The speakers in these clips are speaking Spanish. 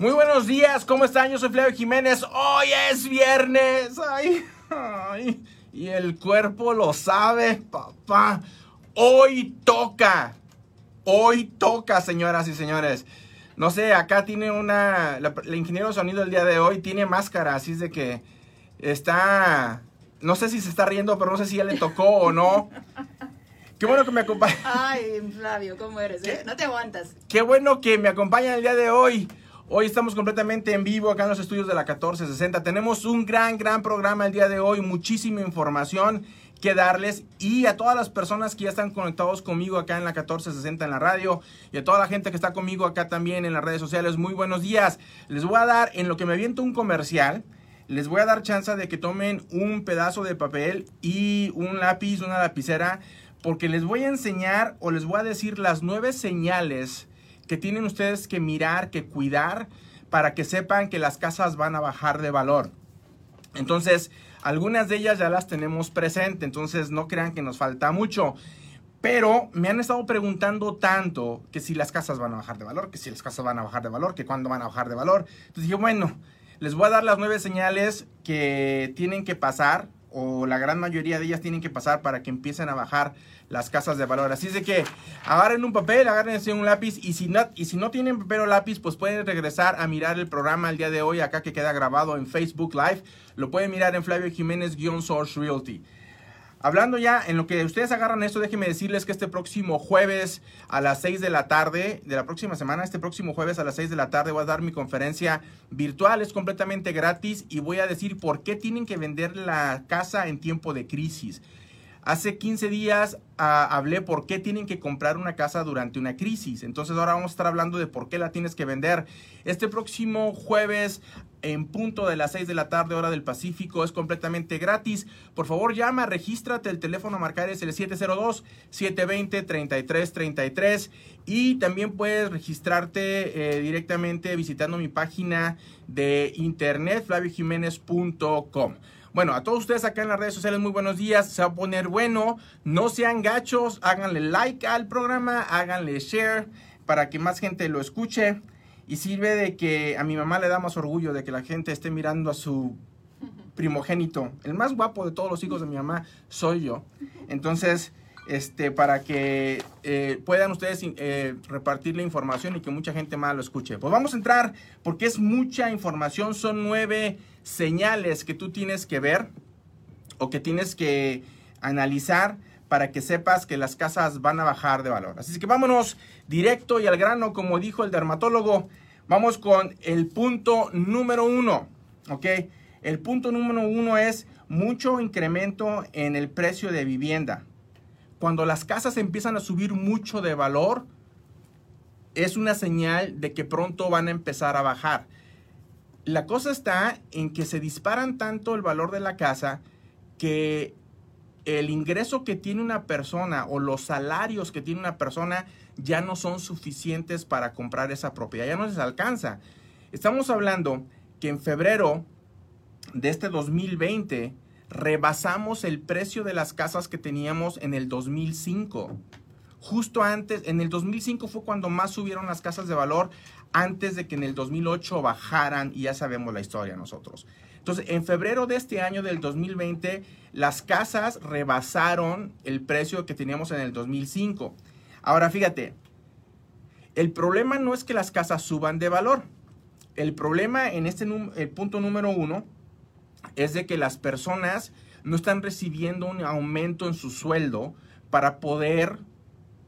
Muy buenos días, ¿cómo están? Yo soy Flavio Jiménez. Hoy es viernes. Ay, ay. Y el cuerpo lo sabe, papá. Hoy toca. Hoy toca, señoras y señores. No sé, acá tiene una. La, el ingeniero de sonido el día de hoy tiene máscara, así es de que está. No sé si se está riendo, pero no sé si ya le tocó o no. Qué bueno que me acompaña. Ay, Flavio, ¿cómo eres? Eh? No te aguantas. Qué bueno que me acompaña el día de hoy. Hoy estamos completamente en vivo acá en los estudios de la 1460. Tenemos un gran, gran programa el día de hoy, muchísima información que darles y a todas las personas que ya están conectados conmigo acá en la 1460 en la radio y a toda la gente que está conmigo acá también en las redes sociales, muy buenos días. Les voy a dar, en lo que me aviento un comercial, les voy a dar chance de que tomen un pedazo de papel y un lápiz, una lapicera, porque les voy a enseñar o les voy a decir las nueve señales que tienen ustedes que mirar, que cuidar, para que sepan que las casas van a bajar de valor. Entonces, algunas de ellas ya las tenemos presente, entonces no crean que nos falta mucho. Pero me han estado preguntando tanto que si las casas van a bajar de valor, que si las casas van a bajar de valor, que cuándo van a bajar de valor. Entonces dije, bueno, les voy a dar las nueve señales que tienen que pasar, o la gran mayoría de ellas tienen que pasar para que empiecen a bajar las casas de valor. Así es de que agarren un papel, agarren un lápiz y si, no, y si no tienen papel o lápiz, pues pueden regresar a mirar el programa el día de hoy acá que queda grabado en Facebook Live. Lo pueden mirar en Flavio Jiménez-Source Realty. Hablando ya, en lo que ustedes agarran esto, déjenme decirles que este próximo jueves a las 6 de la tarde, de la próxima semana, este próximo jueves a las 6 de la tarde voy a dar mi conferencia virtual, es completamente gratis y voy a decir por qué tienen que vender la casa en tiempo de crisis. Hace 15 días uh, hablé por qué tienen que comprar una casa durante una crisis. Entonces ahora vamos a estar hablando de por qué la tienes que vender. Este próximo jueves en punto de las 6 de la tarde hora del Pacífico es completamente gratis. Por favor llama, regístrate. El teléfono a marcar es el 702-720-3333 y también puedes registrarte eh, directamente visitando mi página de internet flaviojiménez.com. Bueno, a todos ustedes acá en las redes sociales, muy buenos días. Se va a poner bueno. No sean gachos, háganle like al programa, háganle share para que más gente lo escuche. Y sirve de que a mi mamá le da más orgullo de que la gente esté mirando a su primogénito. El más guapo de todos los hijos de mi mamá soy yo. Entonces, este, para que eh, puedan ustedes eh, repartir la información y que mucha gente más lo escuche. Pues vamos a entrar porque es mucha información, son nueve señales que tú tienes que ver o que tienes que analizar para que sepas que las casas van a bajar de valor. Así que vámonos directo y al grano, como dijo el dermatólogo. Vamos con el punto número uno. El punto número uno es mucho incremento en el precio de vivienda. Cuando las casas empiezan a subir mucho de valor, es una señal de que pronto van a empezar a bajar. La cosa está en que se disparan tanto el valor de la casa que el ingreso que tiene una persona o los salarios que tiene una persona ya no son suficientes para comprar esa propiedad, ya no les alcanza. Estamos hablando que en febrero de este 2020 rebasamos el precio de las casas que teníamos en el 2005. Justo antes, en el 2005 fue cuando más subieron las casas de valor antes de que en el 2008 bajaran y ya sabemos la historia nosotros. Entonces, en febrero de este año del 2020, las casas rebasaron el precio que teníamos en el 2005. Ahora, fíjate, el problema no es que las casas suban de valor. El problema en este el punto número uno es de que las personas no están recibiendo un aumento en su sueldo para poder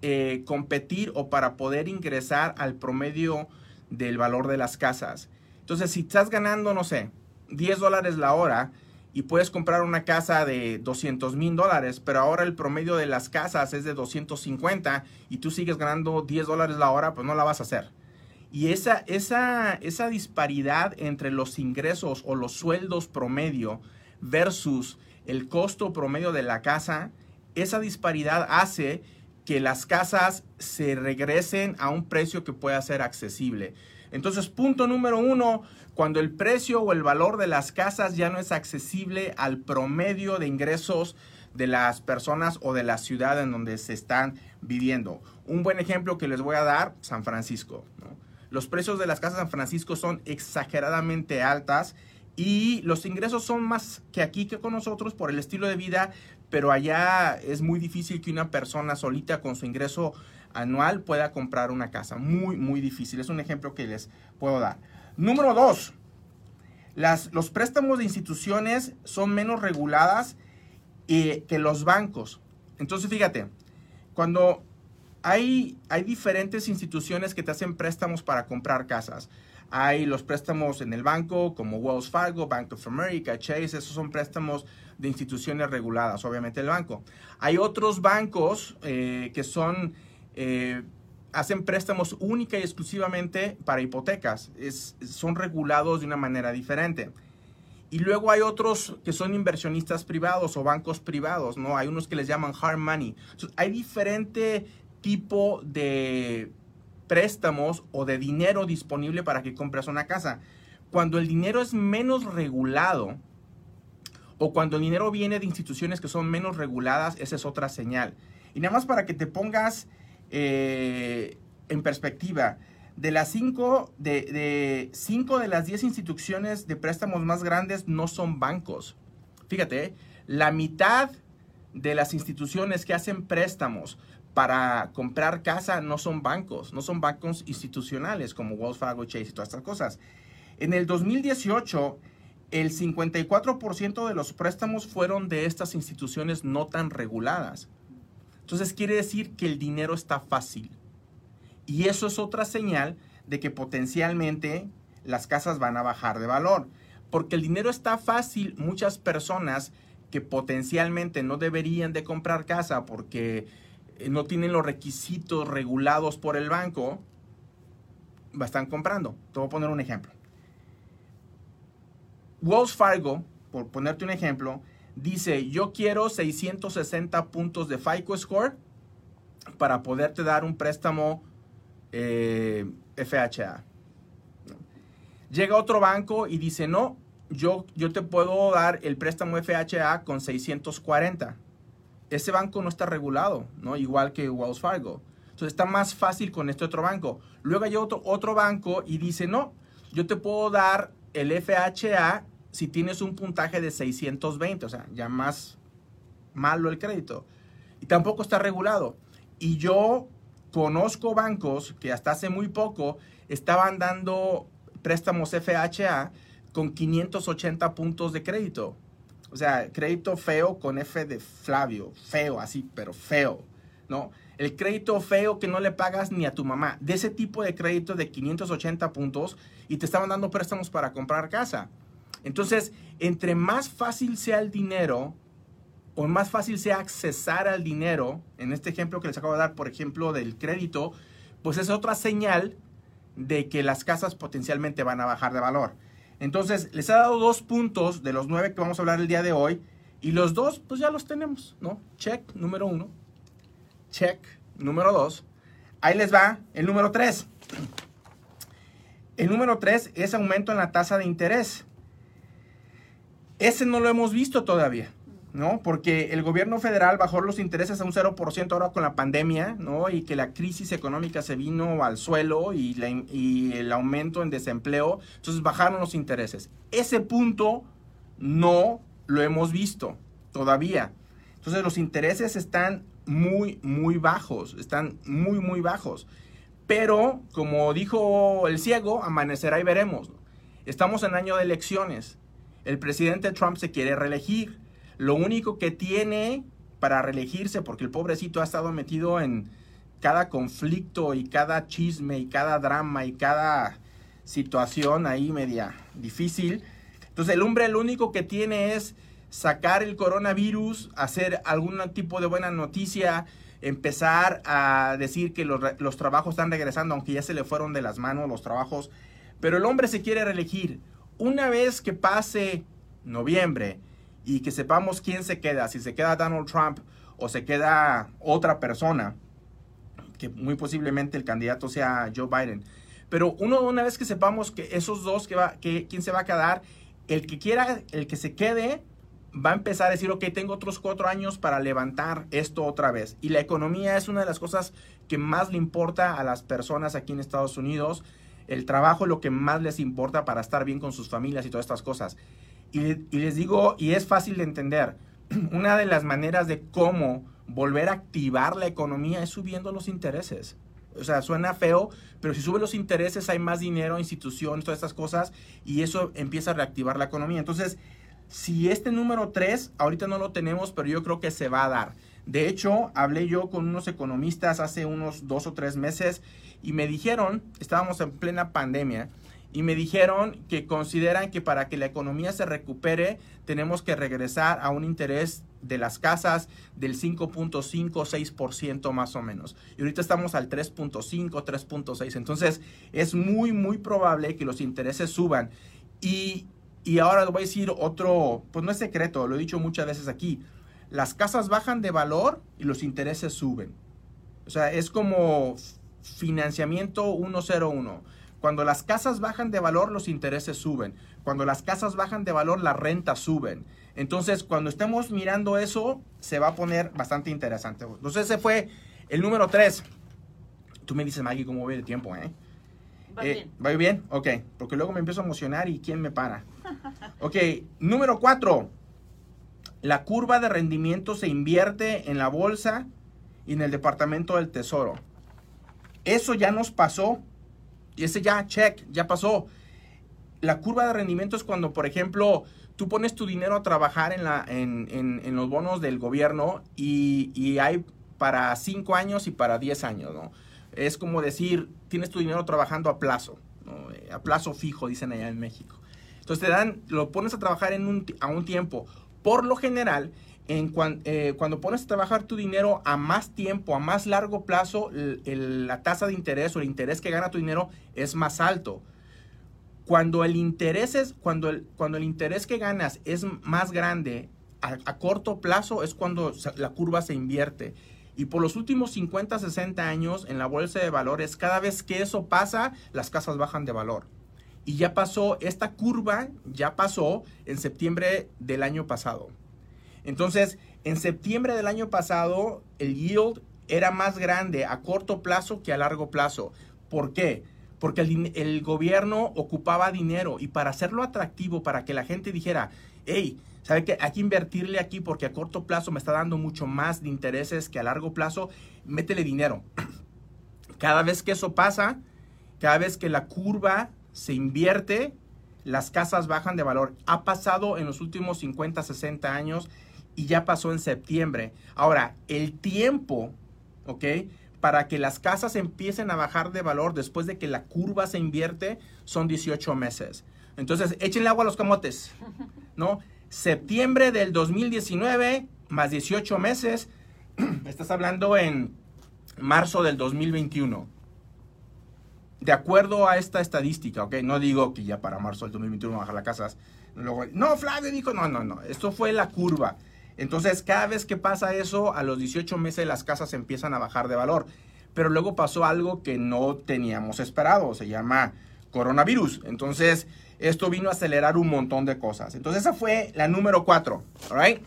eh, competir o para poder ingresar al promedio del valor de las casas. Entonces, si estás ganando, no sé, 10 dólares la hora y puedes comprar una casa de 200 mil dólares, pero ahora el promedio de las casas es de 250 y tú sigues ganando 10 dólares la hora, pues no la vas a hacer. Y esa, esa, esa disparidad entre los ingresos o los sueldos promedio versus el costo promedio de la casa, esa disparidad hace que las casas se regresen a un precio que pueda ser accesible. Entonces, punto número uno, cuando el precio o el valor de las casas ya no es accesible al promedio de ingresos de las personas o de la ciudad en donde se están viviendo. Un buen ejemplo que les voy a dar, San Francisco. Los precios de las casas en San Francisco son exageradamente altas y los ingresos son más que aquí que con nosotros por el estilo de vida, pero allá es muy difícil que una persona solita con su ingreso anual pueda comprar una casa. Muy, muy difícil. Es un ejemplo que les puedo dar. Número dos, las, los préstamos de instituciones son menos reguladas eh, que los bancos. Entonces, fíjate, cuando hay, diferentes instituciones que te hacen préstamos para comprar casas. Hay los préstamos en el banco como Wells Fargo, Bank of America, Chase, esos son préstamos de instituciones reguladas, obviamente el banco. Hay otros bancos eh, que son, eh, hacen préstamos única y exclusivamente para hipotecas, son regulados de una manera diferente. Y luego hay otros que son inversionistas privados o bancos privados, ¿no? Hay unos que les llaman hard money. hay diferente tipo de préstamos o de dinero disponible para que compres una casa. Cuando el dinero es menos regulado o cuando el dinero viene de instituciones que son menos reguladas, esa es otra señal. Y nada más para que te pongas eh, en perspectiva, de las cinco de, cinco de las 10 instituciones de préstamos más grandes no son bancos. Fíjate, la mitad de las instituciones que hacen préstamos para comprar casa no son bancos, no son bancos institucionales como Wells Fargo, Chase y todas estas cosas. En el 2018, el 54% de los préstamos fueron de estas instituciones no tan reguladas. Entonces quiere decir que el dinero está fácil. Y eso es otra señal de que potencialmente las casas van a bajar de valor. Porque el dinero está fácil, muchas personas que potencialmente no deberían de comprar casa porque no tienen los requisitos regulados por el banco, están comprando. Te voy a poner un ejemplo. Wells Fargo, por ponerte un ejemplo, dice, yo quiero 660 puntos de FICO Score para poderte dar un préstamo eh, FHA. Llega otro banco y dice, no, yo, yo te puedo dar el préstamo FHA con 640 ese banco no está regulado, ¿no? Igual que Wells Fargo. Entonces está más fácil con este otro banco. Luego hay otro, otro banco y dice, no, yo te puedo dar el FHA si tienes un puntaje de 620, o sea, ya más malo el crédito. Y tampoco está regulado. Y yo conozco bancos que hasta hace muy poco estaban dando préstamos FHA con 580 puntos de crédito. O sea, crédito feo con F de Flavio, feo así, pero feo, ¿no? El crédito feo que no le pagas ni a tu mamá, de ese tipo de crédito de 580 puntos y te estaban dando préstamos para comprar casa. Entonces, entre más fácil sea el dinero o más fácil sea accesar al dinero, en este ejemplo que les acabo de dar, por ejemplo, del crédito, pues es otra señal de que las casas potencialmente van a bajar de valor. Entonces, les he dado dos puntos de los nueve que vamos a hablar el día de hoy. Y los dos, pues ya los tenemos, ¿no? Check número uno. Check número dos. Ahí les va el número tres. El número tres es aumento en la tasa de interés. Ese no lo hemos visto todavía. ¿No? Porque el gobierno federal bajó los intereses a un 0% ahora con la pandemia, ¿no? Y que la crisis económica se vino al suelo y, y, el aumento en desempleo, entonces bajaron los intereses. Ese punto no lo hemos visto todavía. Entonces los intereses están muy, muy bajos, están muy, muy bajos. Pero, como dijo el ciego, amanecerá y veremos. Estamos en año de elecciones. El presidente Trump se quiere reelegir lo único que tiene para reelegirse, porque el pobrecito ha estado metido en cada conflicto y cada chisme y cada drama y cada situación ahí media difícil. Entonces el hombre lo único que tiene es sacar el coronavirus, hacer algún tipo de buena noticia, empezar a decir que los, los, trabajos están regresando, aunque ya se le fueron de las manos los trabajos. Pero el hombre se quiere reelegir. Una vez que pase noviembre, y que sepamos quién se queda, si se queda Donald Trump o se queda otra persona, que muy posiblemente el candidato sea Joe Biden. Pero uno, una vez que sepamos que esos dos, que va, que, quién se va a quedar, el que quiera, el que se quede, va a empezar a decir, ok, tengo otros cuatro años para levantar esto otra vez. Y la economía es una de las cosas que más le importa a las personas aquí en Estados Unidos. el trabajo es lo que más les importa para estar bien con sus familias y todas estas cosas. Y, y les digo, y es fácil de entender, una de las maneras de cómo volver a activar la economía es subiendo los intereses. O sea, suena feo, pero si suben los intereses hay más dinero, instituciones, todas estas cosas, y eso empieza a reactivar la economía. Entonces, si este número 3, ahorita no lo tenemos, pero yo creo que se va a dar. De hecho, hablé yo con unos economistas hace unos dos o tres meses y me dijeron, estábamos en plena pandemia, y me dijeron que consideran que para que la economía se recupere tenemos que regresar a un interés de las casas del 5.5, 6% más o menos. Y ahorita estamos al 3.5, 3.6. Entonces es muy, muy probable que los intereses suban. Y, y ahora les voy a decir otro, pues no es secreto, lo he dicho muchas veces aquí. Las casas bajan de valor y los intereses suben. O sea, es como financiamiento 101 cuando las casas bajan de valor, los intereses suben. Cuando las casas bajan de valor, las rentas suben. Entonces, cuando estemos mirando eso, se va a poner bastante interesante. Entonces, ese fue el número 3. Tú me dices, Maggie, cómo ve el tiempo, ¿eh? Va Eh, bien. ¿Va bien? Ok, porque luego me empiezo a emocionar y ¿quién me para? Ok, número 4. La curva de rendimiento se invierte en la bolsa y en el departamento del tesoro. Eso ya nos pasó. Y ese ya, check, ya pasó. La curva de rendimiento es cuando, por ejemplo, tú pones tu dinero a trabajar en, la, en, en- en los bonos del gobierno y, y hay para 5 años y para 10 años, ¿no? Es como decir, tienes tu dinero trabajando a plazo, a plazo fijo, dicen allá en México. Entonces te dan, lo pones a trabajar en un, a un tiempo. Por lo general, en eh, cuando pones a trabajar tu dinero a más tiempo, a más largo plazo, la tasa de interés o el interés que gana tu dinero es más alto. Cuando el interés es, cuando el, cuando el interés que ganas es más grande a, a corto plazo es cuando la curva se invierte. Y por los últimos 50, 60 años en la bolsa de valores, cada vez que eso pasa, las casas bajan de valor. Y ya pasó, esta curva ya pasó en septiembre del año pasado. Entonces, en septiembre del año pasado, el yield era más grande a corto plazo que a largo plazo. ¿Por qué? Porque el, el gobierno ocupaba dinero y para hacerlo atractivo, para que la gente dijera, hey, ¿sabe qué? Hay que invertirle aquí porque a corto plazo me está dando mucho más de intereses que a largo plazo, métele dinero. Cada vez que eso pasa, cada vez que la curva se invierte, las casas bajan de valor. Ha pasado en los últimos 50, 60 años y ya pasó en septiembre. Ahora, el tiempo, ¿ok? Para que las casas empiecen a bajar de valor después de que la curva se invierte son 18 meses. Entonces, échenle agua a los camotes, ¿no? Septiembre del 2019 más 18 meses, estás hablando en marzo del 2021 de acuerdo a esta estadística, ¿ok? No digo que ya para marzo del 2021 bajar las casas. Luego, no, Flavio dijo, no, no, no. Esto fue la curva. Entonces, cada vez que pasa eso, a los 18 meses las casas empiezan a bajar de valor. Pero luego pasó algo que no teníamos esperado. Se llama coronavirus. Entonces, esto vino a acelerar un montón de cosas. Entonces, esa fue la número 4. ¿All right?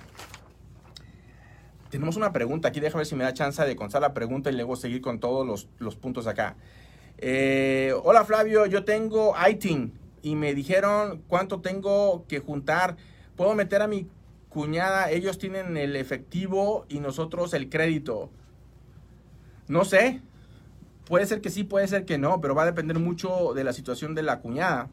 Tenemos una pregunta aquí. Déjame ver si me da chance de contestar la pregunta y luego seguir con todos los, los puntos acá. Eh, hola Flavio, yo tengo ITIN y me dijeron cuánto tengo que juntar. ¿Puedo meter a mi cuñada? Ellos tienen el efectivo y nosotros el crédito. No sé. Puede ser que sí, puede ser que no, pero va a depender mucho de la situación de la cuñada.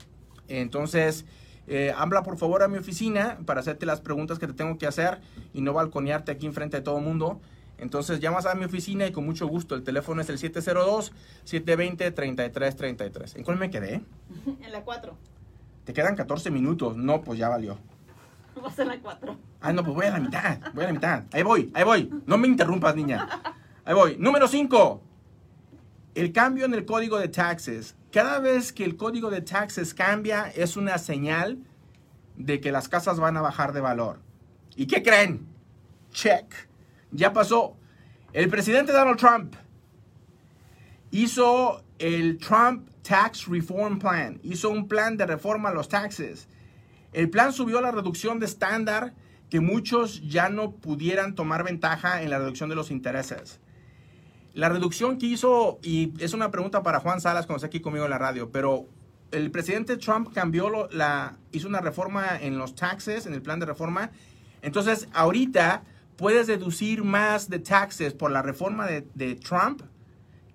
Entonces, eh, habla por favor a mi oficina para hacerte las preguntas que te tengo que hacer y no balconearte aquí enfrente de todo el mundo. Entonces llamas a mi oficina y con mucho gusto. El teléfono es el 702-720-3333. ¿En cuál me quedé? En la 4. Te quedan 14 minutos. No, pues ya valió. Vas en la 4. Ah, no, pues voy a la mitad. Voy a la mitad. Ahí voy, ahí voy. No me interrumpas, niña. Ahí voy. Número 5. El cambio en el código de taxes. Cada vez que el código de taxes cambia, es una señal de que las casas van a bajar de valor. ¿Y qué creen? Check. Ya pasó. El presidente Donald Trump hizo el Trump Tax Reform Plan. Hizo un plan de reforma a los taxes. El plan subió la reducción de estándar que muchos ya no pudieran tomar ventaja en la reducción de los intereses. La reducción que hizo, y es una pregunta para Juan Salas cuando está aquí conmigo en la radio, pero el presidente Trump cambió la, hizo una reforma en los taxes, en el plan de reforma. Entonces, ahorita puedes deducir más de taxes por la reforma de, de Trump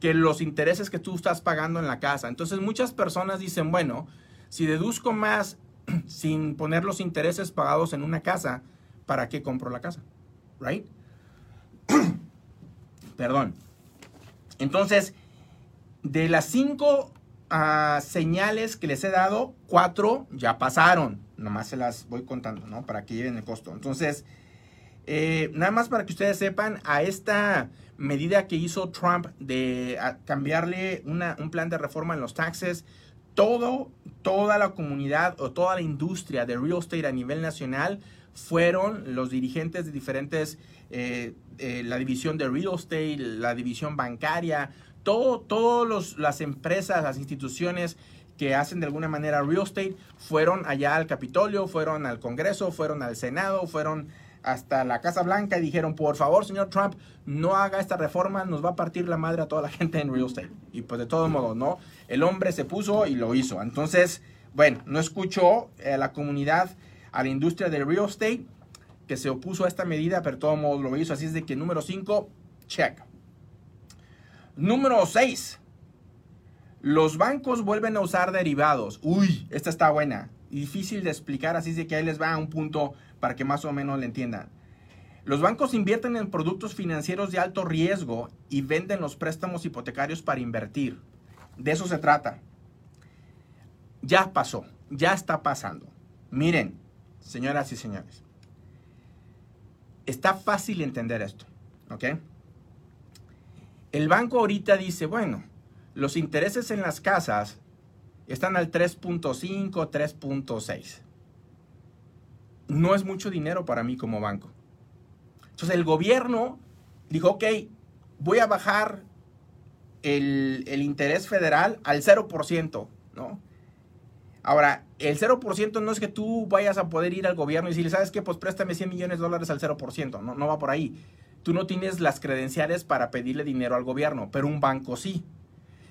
que los intereses que tú estás pagando en la casa. Entonces, muchas personas dicen, bueno, si deduzco más sin poner los intereses pagados en una casa, ¿para qué compro la casa? ¿Right? Perdón. Entonces, de las cinco ah, señales que les he dado, cuatro ya pasaron. Nomás se las voy contando, ¿no? Para que lleven el costo. Entonces, eh, nada más para que ustedes sepan, a esta medida que hizo Trump de a, cambiarle un plan de reforma en los taxes, todo, toda la comunidad o toda la industria de real estate a nivel nacional fueron los dirigentes de diferentes, eh, eh, la división de real estate, la división bancaria, todo, todas las empresas, las instituciones que hacen de alguna manera real estate, fueron allá al Capitolio, fueron al Congreso, fueron al Senado, fueron hasta la Casa Blanca y dijeron, por favor, señor Trump, no haga esta reforma, nos va a partir la madre a toda la gente en real estate. Y pues de todo modo, ¿no? El hombre se puso y lo hizo. Entonces, bueno, no escuchó a la comunidad, a la industria del real estate, que se opuso a esta medida, pero todo modo lo hizo. Así es de que número 5, check. Número 6. Los bancos vuelven a usar derivados. Uy, esta está buena. Difícil de explicar, así es de que ahí les va un punto para que más o menos le entiendan. Los bancos invierten en productos financieros de alto riesgo y venden los préstamos hipotecarios para invertir. De eso se trata. Ya pasó, ya está pasando. Miren, señoras y señores, está fácil entender esto, ¿ok? El banco ahorita dice, bueno, los intereses en las casas están al 3.5, 3.6 no es mucho dinero para mí como banco. Entonces el gobierno dijo, ok, voy a bajar el, el interés federal al 0%, ¿no? Ahora, el 0% no es que tú vayas a poder ir al gobierno y decirle, ¿sabes qué? Pues préstame 100 millones de dólares al 0%, no, no va por ahí. Tú no tienes las credenciales para pedirle dinero al gobierno, pero un banco sí.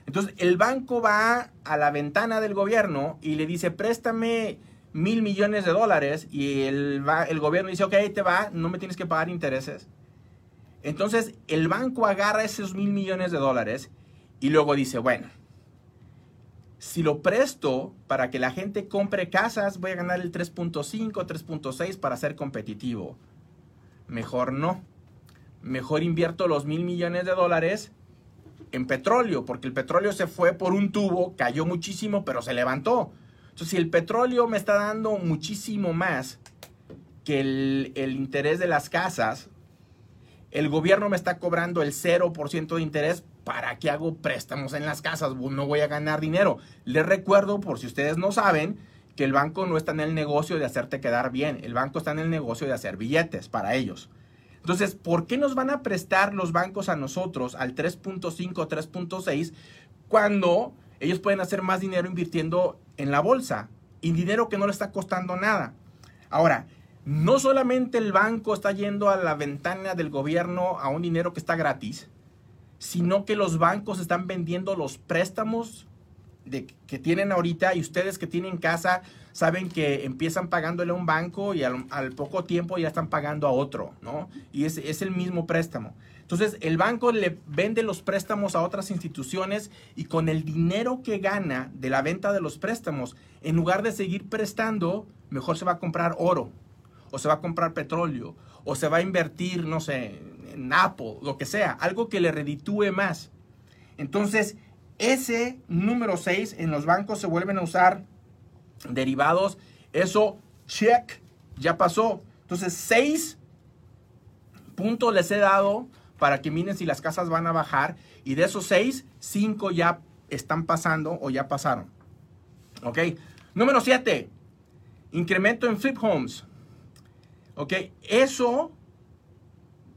Entonces, el banco va a la ventana del gobierno y le dice, préstame mil millones de dólares y el, el gobierno dice, ok, te va, no me tienes que pagar intereses. Entonces el banco agarra esos mil millones de dólares y luego dice, bueno, si lo presto para que la gente compre casas, voy a ganar el 3.5, 3.6 para ser competitivo. Mejor no. Mejor invierto los mil millones de dólares en petróleo, porque el petróleo se fue por un tubo, cayó muchísimo, pero se levantó. Entonces, si el petróleo me está dando muchísimo más que el, el, interés de las casas, el gobierno me está cobrando el 0% de interés, ¿para qué hago préstamos en las casas? No voy a ganar dinero. Les recuerdo, por si ustedes no saben, que el banco no está en el negocio de hacerte quedar bien, el banco está en el negocio de hacer billetes para ellos. Entonces, ¿por qué nos van a prestar los bancos a nosotros al 3.5, 3.6 cuando ellos pueden hacer más dinero invirtiendo en la bolsa y dinero que no le está costando nada. Ahora, no solamente el banco está yendo a la ventana del gobierno a un dinero que está gratis, sino que los bancos están vendiendo los préstamos que tienen ahorita y ustedes que tienen casa saben que empiezan pagándole a un banco y al, al poco tiempo ya están pagando a otro, ¿no? Y es, es el mismo préstamo. Entonces, el banco le vende los préstamos a otras instituciones y con el dinero que gana de la venta de los préstamos, en lugar de seguir prestando, mejor se va a comprar oro, o se va a comprar petróleo, o se va a invertir, no sé, en Apple, lo que sea, algo que le reditúe más. Entonces, ese número 6 en los bancos se vuelven a usar derivados. Eso, check, ya pasó. Entonces, 6 puntos les he dado para que miren si las casas van a bajar. Y de esos 6, 5 ya están pasando o ya pasaron. Ok. Número 7. Incremento en flip homes. Ok. Eso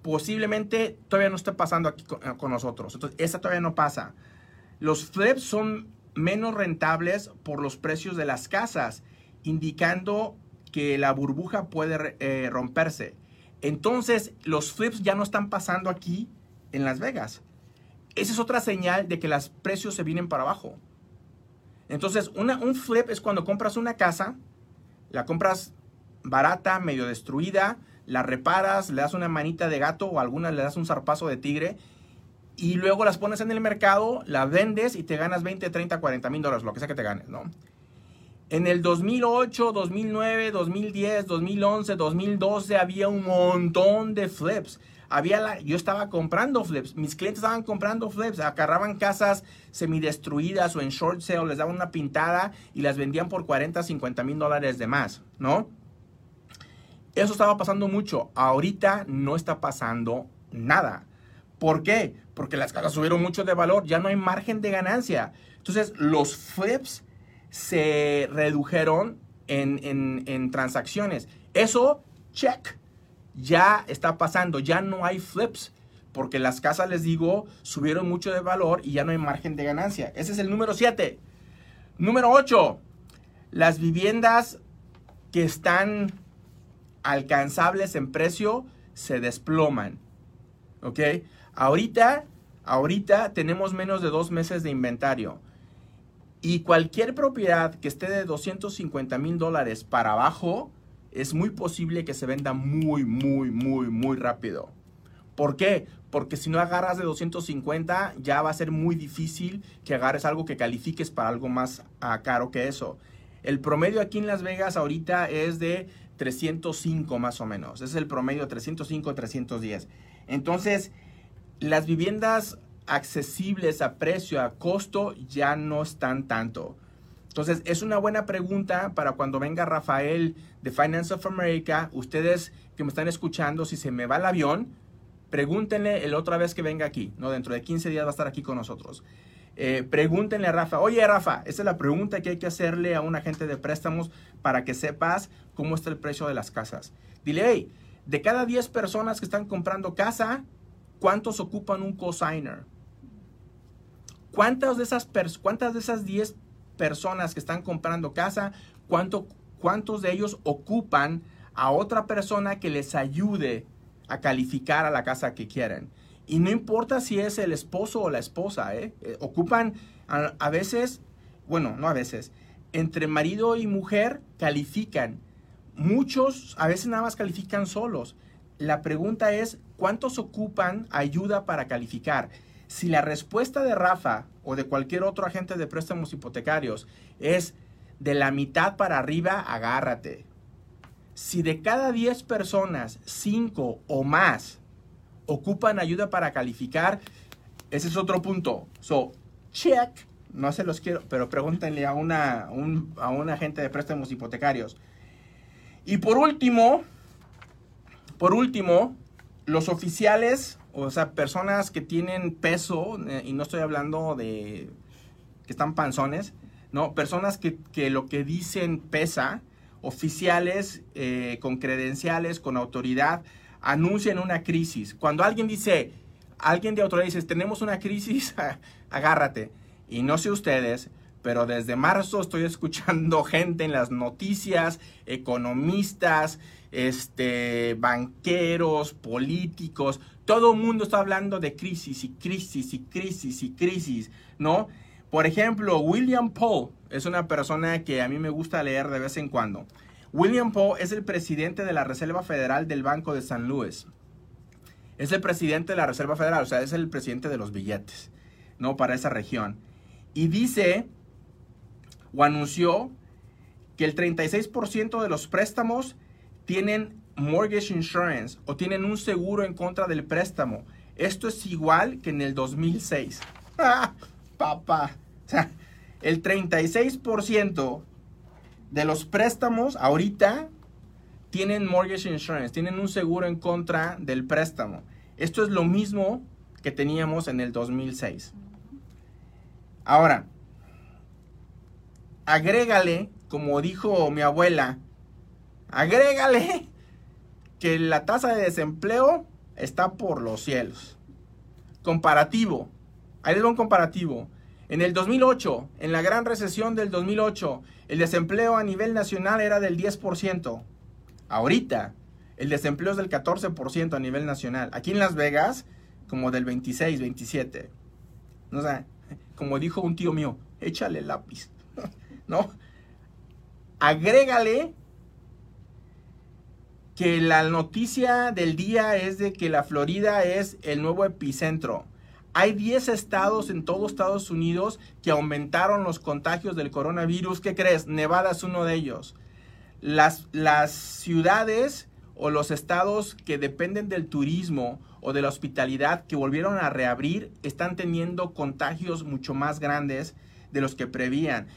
posiblemente todavía no está pasando aquí con, con nosotros. Entonces, esa todavía no pasa. Los flips son menos rentables por los precios de las casas, indicando que la burbuja puede eh, romperse. Entonces, los flips ya no están pasando aquí en Las Vegas. esa es otra señal de que los precios se vienen para abajo. Entonces, un flip es cuando compras una casa, la compras barata, medio destruida, la reparas, le das una manita de gato o alguna le das un zarpazo de tigre y luego las pones en el mercado, la vendes y te ganas 20, 30, 40 mil dólares, lo que sea que te ganes, ¿no? En el 2008, 2009, 2010, 2011, 2012 había un montón de flips. Había la, yo estaba comprando flips, mis clientes estaban comprando flips, agarraban casas semidestruidas o en short sale, les daban una pintada y las vendían por 40, 50 mil dólares de más, ¿no? Eso estaba pasando mucho. Ahorita no está pasando nada. ¿Por qué? Porque las casas subieron mucho de valor, ya no hay margen de ganancia. Entonces, los flips se redujeron en, en transacciones. Eso, check, ya está pasando, ya no hay flips. Porque las casas, les digo, subieron mucho de valor y ya no hay margen de ganancia. Ese es el número 7. Número 8. Las viviendas que están alcanzables en precio se desploman. ¿Ok? Ahorita, ahorita tenemos menos de dos meses de inventario. Y cualquier propiedad que esté de 250 mil dólares para abajo, es muy posible que se venda muy, muy, muy, muy rápido. ¿Por qué? Porque si no agarras de 250, ya va a ser muy difícil que agarres algo que califiques para algo más ah, caro que eso. El promedio aquí en Las Vegas ahorita es de 305 más o menos. es el promedio 305, 310. Entonces, las viviendas accesibles a precio, a costo, ya no están tanto. Entonces, es una buena pregunta para cuando venga Rafael de Finance of America. Ustedes que me están escuchando, si se me va el avión, pregúntenle el otra vez que venga aquí. ¿no? Dentro de 15 días va a estar aquí con nosotros. Eh, pregúntenle a Rafa, oye Rafa, esa es la pregunta que hay que hacerle a un agente de préstamos para que sepas cómo está el precio de las casas. Dile, hey, de cada 10 personas que están comprando casa, ¿cuántos ocupan un cosigner? ¿Cuántas de esas, cuántas de esas 10 personas que están comprando casa, cuánto, cuántos de ellos ocupan a otra persona que les ayude a calificar a la casa que quieren? Y no importa si es el esposo o la esposa, ¿eh? Eh, ocupan a, a, veces, bueno, no a veces, entre marido y mujer califican. Muchos a veces nada más califican solos. La pregunta es, ¿cuántos ocupan ayuda para calificar? Si la respuesta de Rafa o de cualquier otro agente de préstamos hipotecarios es de la mitad para arriba, agárrate. Si de cada 10 personas, 5 o más ocupan ayuda para calificar, ese es otro punto. So, check, no se los quiero, pero pregúntenle a, una, un, a un agente de préstamos hipotecarios. Y por último, por último, los oficiales, o sea, personas que tienen peso, eh, y no estoy hablando de que están panzones, no, personas que, que lo que dicen pesa, oficiales eh, con credenciales, con autoridad, anuncian una crisis. Cuando alguien dice, alguien de autoridad dice, tenemos una crisis, agárrate. Y no sé ustedes, pero desde marzo estoy escuchando gente en las noticias, economistas, este, banqueros, políticos, todo el mundo está hablando de crisis y crisis y crisis y crisis, ¿no? Por ejemplo, William Paul es una persona que a mí me gusta leer de vez en cuando. William Poe es el presidente de la Reserva Federal del Banco de San Luis. Es el presidente de la Reserva Federal, o sea, es el presidente de los billetes, ¿no? Para esa región. Y dice o anunció que el 36% de los préstamos tienen mortgage insurance o tienen un seguro en contra del préstamo. Esto es igual que en el 2006. ¡Ah, papá! El 36% de los préstamos ahorita tienen mortgage insurance, tienen un seguro en contra del préstamo. Esto es lo mismo que teníamos en el 2006. Ahora, agrégale, como dijo mi abuela, agrégale que la tasa de desempleo está por los cielos. Comparativo. Ahí les va un comparativo. En el 2008, en la gran recesión del 2008, el desempleo a nivel nacional era del 10%. Ahorita, el desempleo es del 14% a nivel nacional. Aquí en Las Vegas, como del 26, 27. O sea, como dijo un tío mío, échale lápiz. ¿No? Agrégale que la noticia del día es de que la Florida es el nuevo epicentro. Hay 10 estados en todo Estados Unidos que aumentaron los contagios del coronavirus. ¿Qué crees? Nevada es uno de ellos. Las, las ciudades o los estados que dependen del turismo o de la hospitalidad que volvieron a reabrir están teniendo contagios mucho más grandes de los que prevían.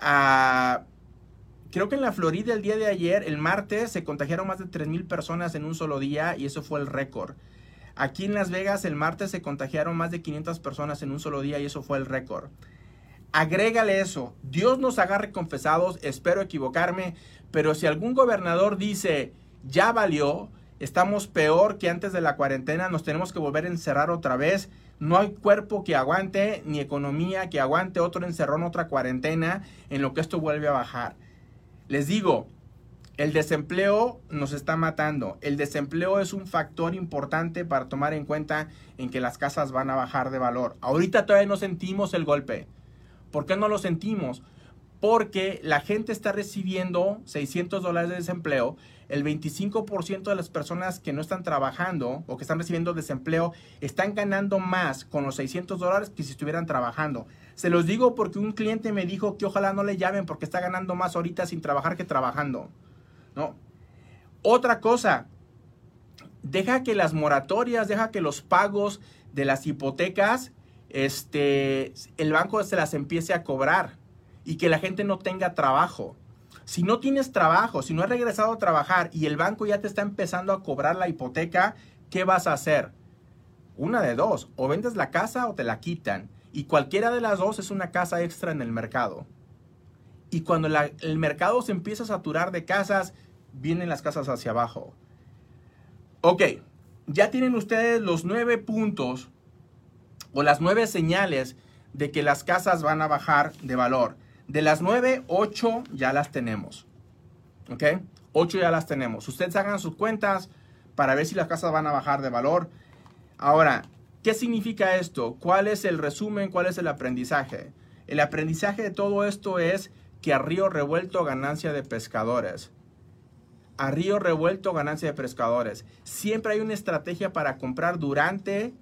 Creo que en la Florida el día de ayer, el martes, se contagiaron más de 3.000 personas en un solo día y eso fue el récord. Aquí en Las Vegas el martes se contagiaron más de 500 personas en un solo día y eso fue el récord. Agrégale eso. Dios nos agarre confesados, espero equivocarme, pero si algún gobernador dice, ya valió, estamos peor que antes de la cuarentena, nos tenemos que volver a encerrar otra vez, no hay cuerpo que aguante, ni economía que aguante otro encerrón, otra cuarentena, en lo que esto vuelve a bajar. Les digo, el desempleo nos está matando. El desempleo es un factor importante para tomar en cuenta en que las casas van a bajar de valor. Ahorita todavía no sentimos el golpe. ¿Por qué no lo sentimos? Porque la gente está recibiendo 600 dólares de desempleo. El 25% de las personas que no están trabajando o que están recibiendo desempleo están ganando más con los 600 dólares que si estuvieran trabajando. Se los digo porque un cliente me dijo que ojalá no le llamen porque está ganando más ahorita sin trabajar que trabajando. ¿no? Otra cosa, deja que las moratorias, deja que los pagos de las hipotecas, este, el banco se las empiece a cobrar y que la gente no tenga trabajo. Si no tienes trabajo, si no has regresado a trabajar y el banco ya te está empezando a cobrar la hipoteca, ¿qué vas a hacer? Una de dos, o vendes la casa o te la quitan. Y cualquiera de las dos es una casa extra en el mercado. Y cuando el mercado se empieza a saturar de casas, vienen las casas hacia abajo. Ok, ya tienen ustedes los nueve puntos o las nueve señales de que las casas van a bajar de valor. De las nueve, ocho ya las tenemos. ¿Ok? Ocho ya las tenemos. Ustedes hagan sus cuentas para ver si las casas van a bajar de valor. Ahora, ¿qué significa esto? ¿Cuál es el resumen? ¿Cuál es el aprendizaje? El aprendizaje de todo esto es que a río revuelto ganancia de pescadores. A río revuelto ganancia de pescadores. Siempre hay una estrategia para comprar durante,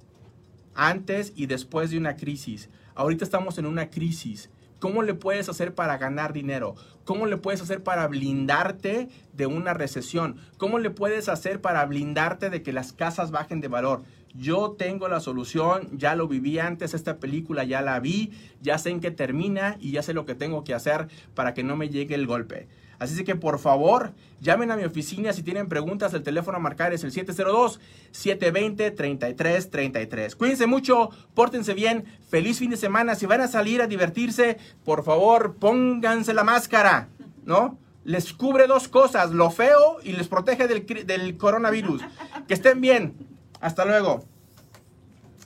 antes y después de una crisis. Ahorita estamos en una crisis. ¿Cómo le puedes hacer para ganar dinero? ¿Cómo le puedes hacer para blindarte de una recesión? ¿Cómo le puedes hacer para blindarte de que las casas bajen de valor? Yo tengo la solución, ya lo viví antes, esta película ya la vi, ya sé en qué termina y ya sé lo que tengo que hacer para que no me llegue el golpe. Así que por favor, llamen a mi oficina si tienen preguntas. El teléfono a marcar es el 702-720-3333. Cuídense mucho, pórtense bien, feliz fin de semana. Si van a salir a divertirse, por favor, pónganse la máscara, ¿no? Les cubre dos cosas, lo feo y les protege del, del coronavirus. Que estén bien. Hasta luego.